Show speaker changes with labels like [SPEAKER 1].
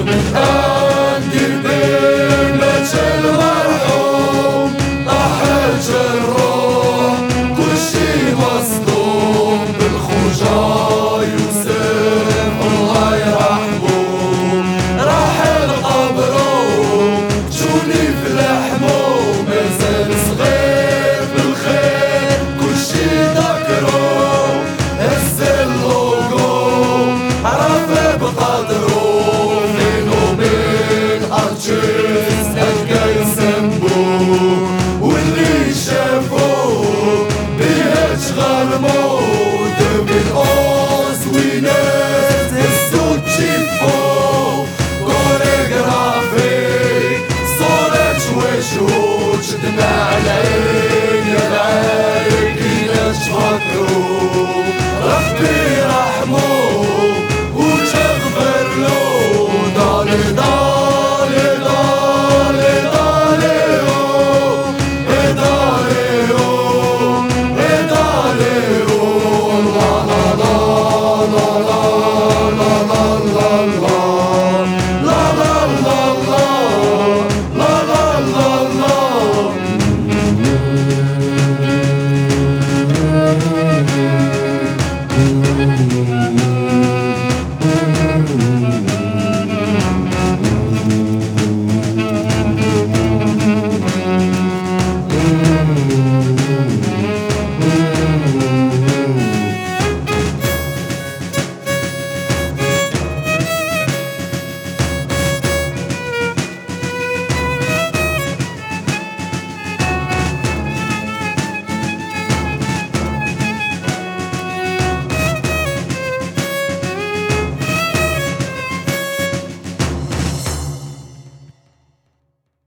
[SPEAKER 1] Oh. واللي شافوه بيهج غرموه دم القوس وناس السود شفوه. كوريغرافي صورة وشوش شدنا عليك يا غالي كيناش فكروا ربي